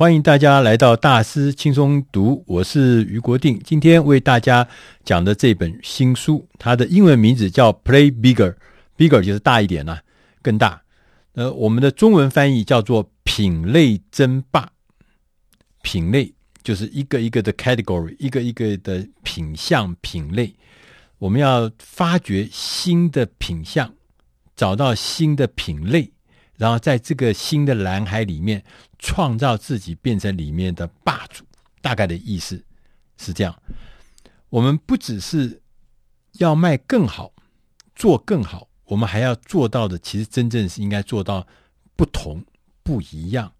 欢迎大家来到大师轻松读，我是余国定。今天为大家讲的这本新书，它的英文名字叫 Play Bigger，Bigger 就是大一点啦、啊，更大。呃，我们的中文翻译叫做品类争霸。品类就是一个一个的 category，一个一个的品项品类。我们要发掘新的品项，找到新的品类。然后在这个新的蓝海里面，创造自己变成里面的霸主，大概的意思是这样。我们不只是要卖更好，做更好，我们还要做到的，其实真正是应该做到不同、不一样，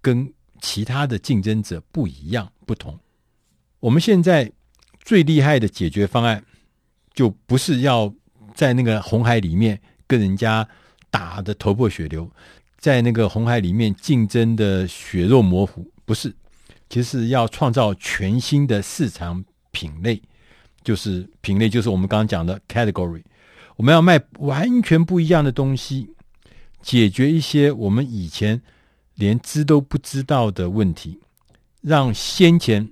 跟其他的竞争者不一样、不同。我们现在最厉害的解决方案，就不是要在那个红海里面跟人家。打得头破血流，在那个红海里面竞争的血肉模糊，不是，其实要创造全新的市场品类，就是品类，就是我们刚刚讲的 category。我们要卖完全不一样的东西，解决一些我们以前连知都不知道的问题，让先前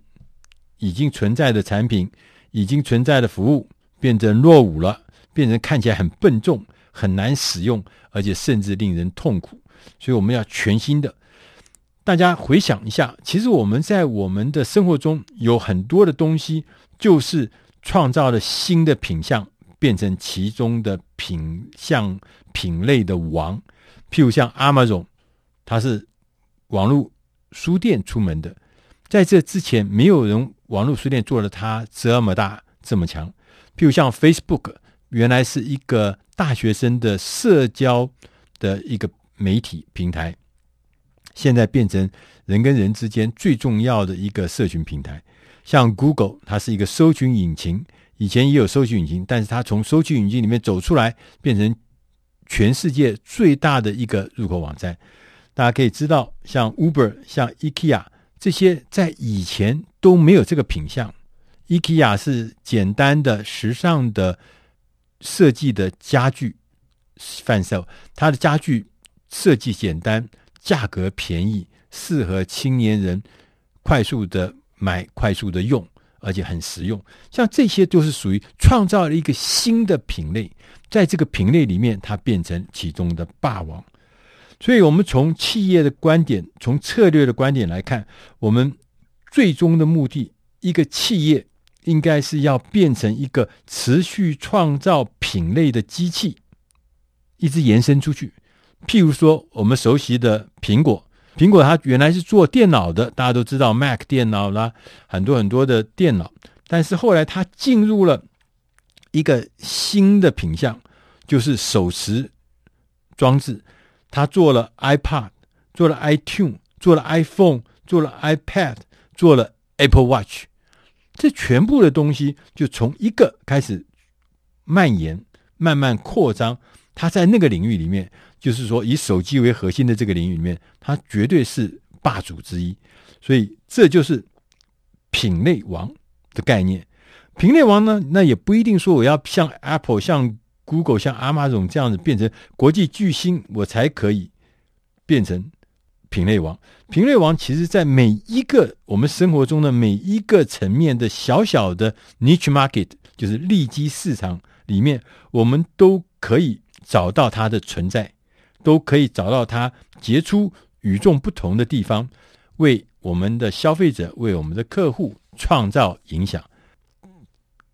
已经存在的产品、已经存在的服务变成落伍了，变成看起来很笨重。很难使用，而且甚至令人痛苦，所以我们要全新的。大家回想一下，其实我们在我们的生活中有很多的东西，就是创造了新的品相，变成其中的品相品类的王。譬如像 Amazon，它是网络书店出门的，在这之前没有人网络书店做了它这么大这么强。譬如像 Facebook，原来是一个。大学生的社交的一个媒体平台，现在变成人跟人之间最重要的一个社群平台。像 Google，它是一个搜寻引擎，以前也有搜寻引擎，但是它从搜寻引擎里面走出来，变成全世界最大的一个入口网站。大家可以知道，像 Uber、像 IKEA 这些，在以前都没有这个品相。IKEA 是简单的、时尚的。设计的家具贩售，它的家具设计简单，价格便宜，适合青年人快速的买、快速的用，而且很实用。像这些都是属于创造了一个新的品类，在这个品类里面，它变成其中的霸王。所以，我们从企业的观点，从策略的观点来看，我们最终的目的，一个企业。应该是要变成一个持续创造品类的机器，一直延伸出去。譬如说，我们熟悉的苹果，苹果它原来是做电脑的，大家都知道 Mac 电脑啦，很多很多的电脑。但是后来它进入了一个新的品项，就是手持装置。它做了 iPad，做了 iTunes，做了 iPhone，做了 iPad，做了 Apple Watch。这全部的东西就从一个开始蔓延，慢慢扩张。它在那个领域里面，就是说以手机为核心的这个领域里面，它绝对是霸主之一。所以这就是品类王的概念。品类王呢，那也不一定说我要像 Apple、像 Google、像 Amazon 这样子变成国际巨星，我才可以变成。品类王，品类王，其实在每一个我们生活中的每一个层面的小小的 niche market，就是利基市场里面，我们都可以找到它的存在，都可以找到它杰出与众不同的地方，为我们的消费者、为我们的客户创造影响。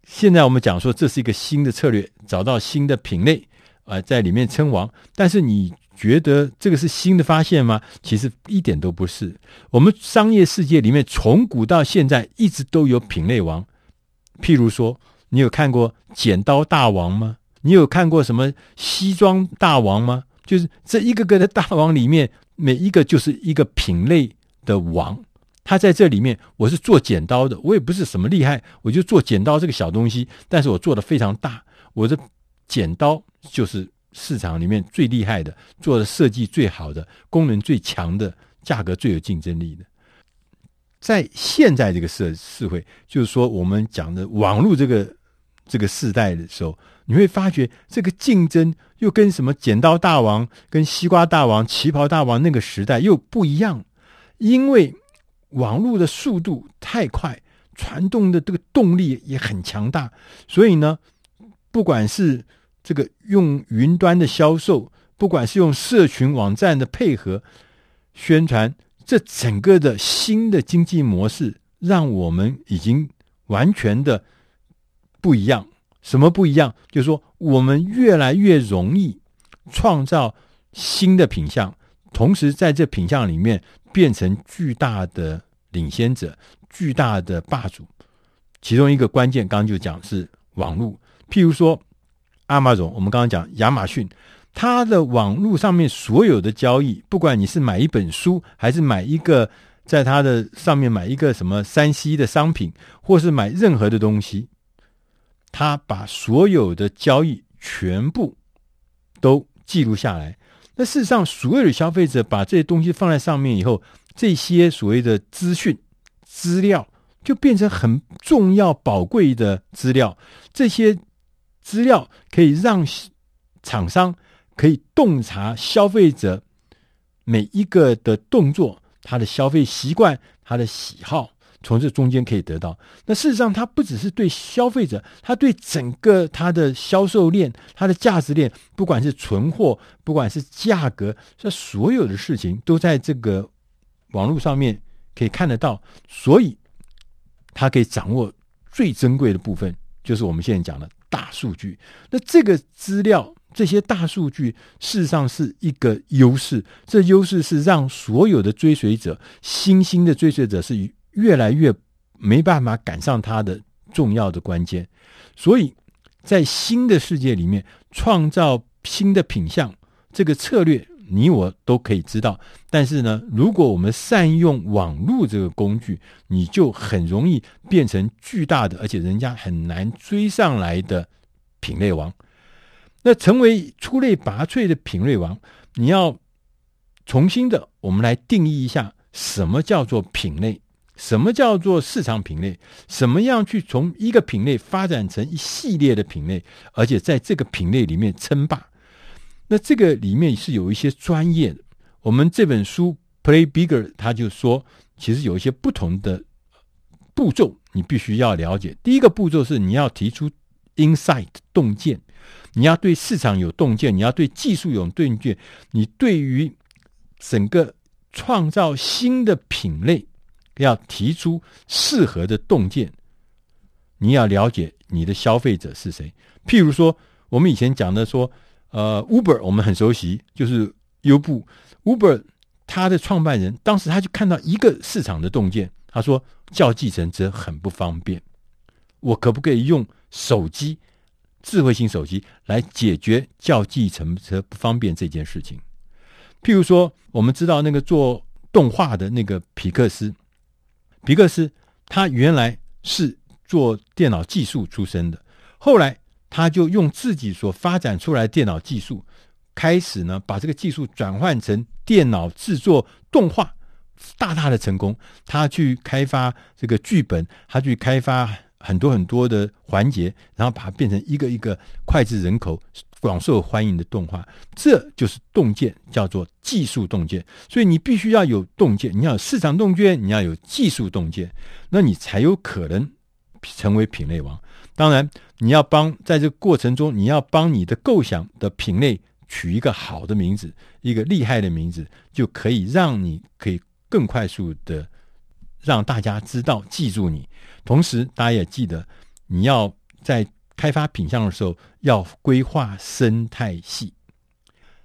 现在我们讲说这是一个新的策略，找到新的品类啊、呃，在里面称王，但是你。觉得这个是新的发现吗？其实一点都不是。我们商业世界里面，从古到现在一直都有品类王。譬如说，你有看过剪刀大王吗？你有看过什么西装大王吗？就是这一个个的大王里面，每一个就是一个品类的王。他在这里面，我是做剪刀的，我也不是什么厉害，我就做剪刀这个小东西，但是我做的非常大。我的剪刀就是。市场里面最厉害的，做的设计最好的，功能最强的，价格最有竞争力的，在现在这个社社会，就是说我们讲的网络这个这个时代的时候，你会发觉这个竞争又跟什么剪刀大王、跟西瓜大王、旗袍大王那个时代又不一样，因为网络的速度太快，传动的这个动力也很强大，所以呢，不管是这个用云端的销售，不管是用社群网站的配合宣传，这整个的新的经济模式，让我们已经完全的不一样。什么不一样？就是说，我们越来越容易创造新的品相，同时在这品相里面变成巨大的领先者、巨大的霸主。其中一个关键，刚刚就讲是网络。譬如说阿马总我们刚刚讲亚马逊，它的网络上面所有的交易，不管你是买一本书，还是买一个在它的上面买一个什么三 C 的商品，或是买任何的东西。他把所有的交易全部都记录下来。那事实上，所有的消费者把这些东西放在上面以后，这些所谓的资讯资料就变成很重要、宝贵的资料。这些资料可以让厂商可以洞察消费者每一个的动作、他的消费习惯、他的喜好。从这中间可以得到，那事实上，它不只是对消费者，它对整个它的销售链、它的价值链，不管是存货，不管是价格，这所有的事情都在这个网络上面可以看得到。所以，它可以掌握最珍贵的部分，就是我们现在讲的大数据。那这个资料，这些大数据，事实上是一个优势。这优势是让所有的追随者，新兴的追随者是。越来越没办法赶上他的重要的关键，所以在新的世界里面创造新的品相，这个策略你我都可以知道。但是呢，如果我们善用网络这个工具，你就很容易变成巨大的，而且人家很难追上来的品类王。那成为出类拔萃的品类王，你要重新的我们来定义一下什么叫做品类。什么叫做市场品类？什么样去从一个品类发展成一系列的品类，而且在这个品类里面称霸？那这个里面是有一些专业的。我们这本书《Play Bigger》，他就说，其实有一些不同的步骤，你必须要了解。第一个步骤是你要提出 insight 洞见，你要对市场有洞见，你要对技术有洞见，你对于整个创造新的品类。要提出适合的洞见，你要了解你的消费者是谁。譬如说，我们以前讲的说，呃，Uber 我们很熟悉，就是优步。Uber 他的创办人当时他就看到一个市场的洞见，他说叫计程车很不方便，我可不可以用手机、智慧型手机来解决叫计程车不方便这件事情？譬如说，我们知道那个做动画的那个皮克斯。皮克斯，他原来是做电脑技术出身的，后来他就用自己所发展出来的电脑技术，开始呢把这个技术转换成电脑制作动画，大大的成功。他去开发这个剧本，他去开发很多很多的环节，然后把它变成一个一个脍炙人口。广受欢迎的动画，这就是洞见，叫做技术洞见。所以你必须要有洞见，你要有市场洞见，你要有技术洞见，那你才有可能成为品类王。当然，你要帮在这个过程中，你要帮你的构想的品类取一个好的名字，一个厉害的名字，就可以让你可以更快速的让大家知道、记住你。同时，大家也记得你要在。开发品相的时候要规划生态系。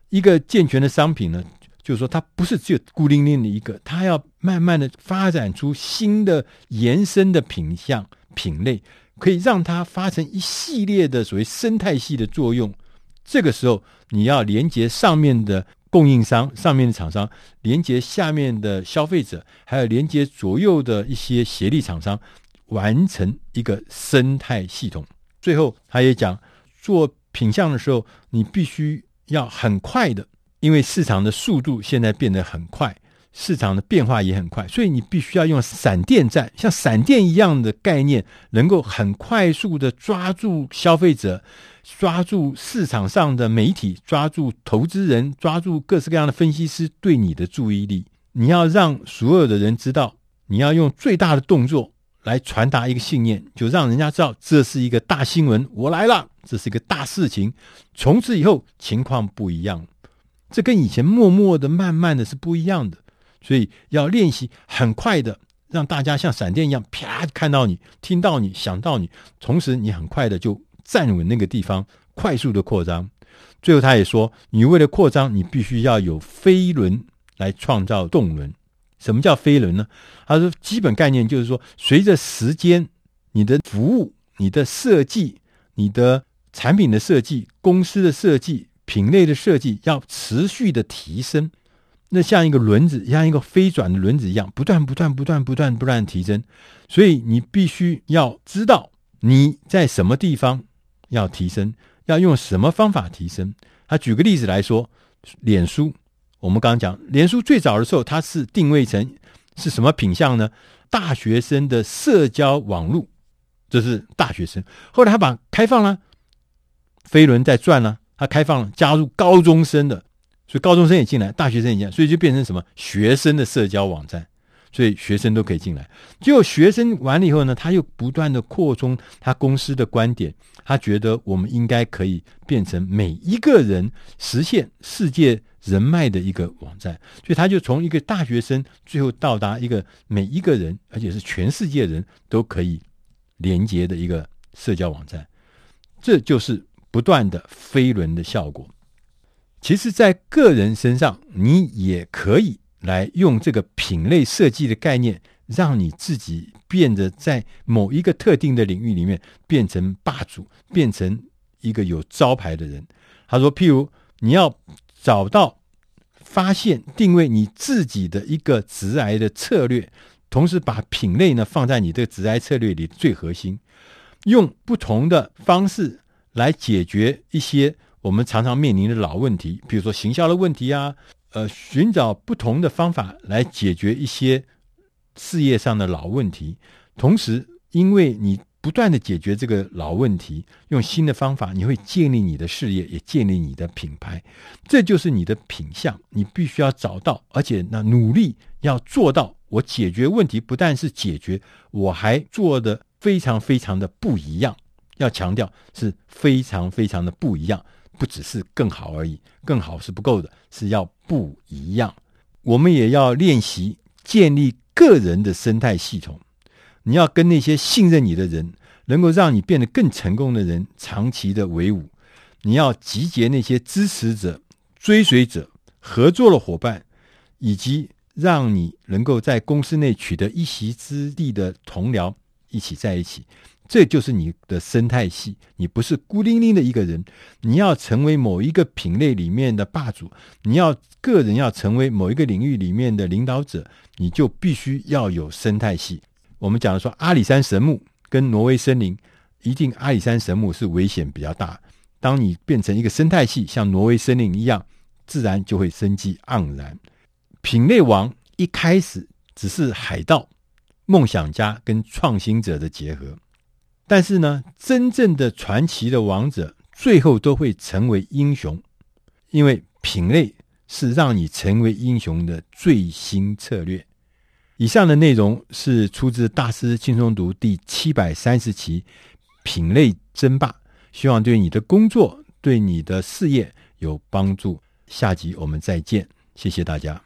一个健全的商品呢，就是说它不是只有孤零零的一个，它要慢慢的发展出新的延伸的品相品类，可以让它发生一系列的所谓生态系的作用。这个时候你要连接上面的供应商、上面的厂商，连接下面的消费者，还有连接左右的一些协力厂商，完成一个生态系统。最后，他也讲，做品相的时候，你必须要很快的，因为市场的速度现在变得很快，市场的变化也很快，所以你必须要用闪电战，像闪电一样的概念，能够很快速的抓住消费者，抓住市场上的媒体，抓住投资人，抓住各式各样的分析师对你的注意力。你要让所有的人知道你要用最大的动作来传达一个信念，就让人家知道这是一个大新闻，我来了，这是一个大事情。从此以后情况不一样，这跟以前默默的、慢慢的是不一样的。所以要练习很快的，让大家像闪电一样，啪看到你、听到你、想到你，同时你很快的就站稳那个地方，快速的扩张。最后他也说，你为了扩张，你必须要有飞轮来创造动轮。什么叫飞轮呢？他说，基本概念就是说，随着时间，你的服务、你的设计、你的产品的设计、公司的设计、品类的设计，要持续的提升。那像一个轮子，像一个飞转的轮子一样，不断、不断、不断、不断、不断提升。所以你必须要知道你在什么地方要提升。要用什么方法提升？他举个例子来说，脸书，我们刚刚讲，脸书最早的时候，它是定位成是什么品相呢？大学生的社交网络，这是大学生。后来他把开放了，飞轮在转了，他开放了，加入高中生的，所以高中生也进来，大学生也进来，所以就变成什么学生的社交网站。所以学生都可以进来，结果学生完了以后呢，他又不断的扩充他公司的观点，他觉得我们应该可以变成每一个人实现世界人脉的一个网站，所以他就从一个大学生，最后到达一个每一个人，而且是全世界人都可以连接的一个社交网站，这就是不断的飞轮的效果。其实，在个人身上，你也可以。来用这个品类设计的概念，让你自己变得在某一个特定的领域里面变成霸主，变成一个有招牌的人。他说，譬如你要找到、发现、定位你自己的一个直癌的策略，同时把品类呢放在你这个职涯策略里最核心，用不同的方式来解决一些我们常常面临的老问题，比如说行销的问题啊。呃，寻找不同的方法来解决一些事业上的老问题，同时，因为你不断的解决这个老问题，用新的方法，你会建立你的事业，也建立你的品牌，这就是你的品相。你必须要找到，而且那努力要做到，我解决问题不但是解决，我还做得非常非常的不一样。要强调是非常非常的不一样。不只是更好而已，更好是不够的，是要不一样。我们也要练习建立个人的生态系统。你要跟那些信任你的人，能够让你变得更成功的人长期的为伍。你要集结那些支持者、追随者、合作的伙伴，以及让你能够在公司内取得一席之地的同僚，一起在一起。这就是你的生态系，你不是孤零零的一个人，你要成为某一个品类里面的霸主，你要个人要成为某一个领域里面的领导者，你就必须要有生态系。我们讲的说阿里山神木跟挪威森林，一定阿里山神木是危险比较大。当你变成一个生态系，像挪威森林一样，自然就会生机盎然。品类王一开始只是海盗、梦想家跟创新者的结合。但是呢，真正的传奇的王者，最后都会成为英雄，因为品类是让你成为英雄的最新策略。以上的内容是出自《大师轻松读》第七百三十期《品类争霸》，希望对你的工作、对你的事业有帮助。下集我们再见，谢谢大家。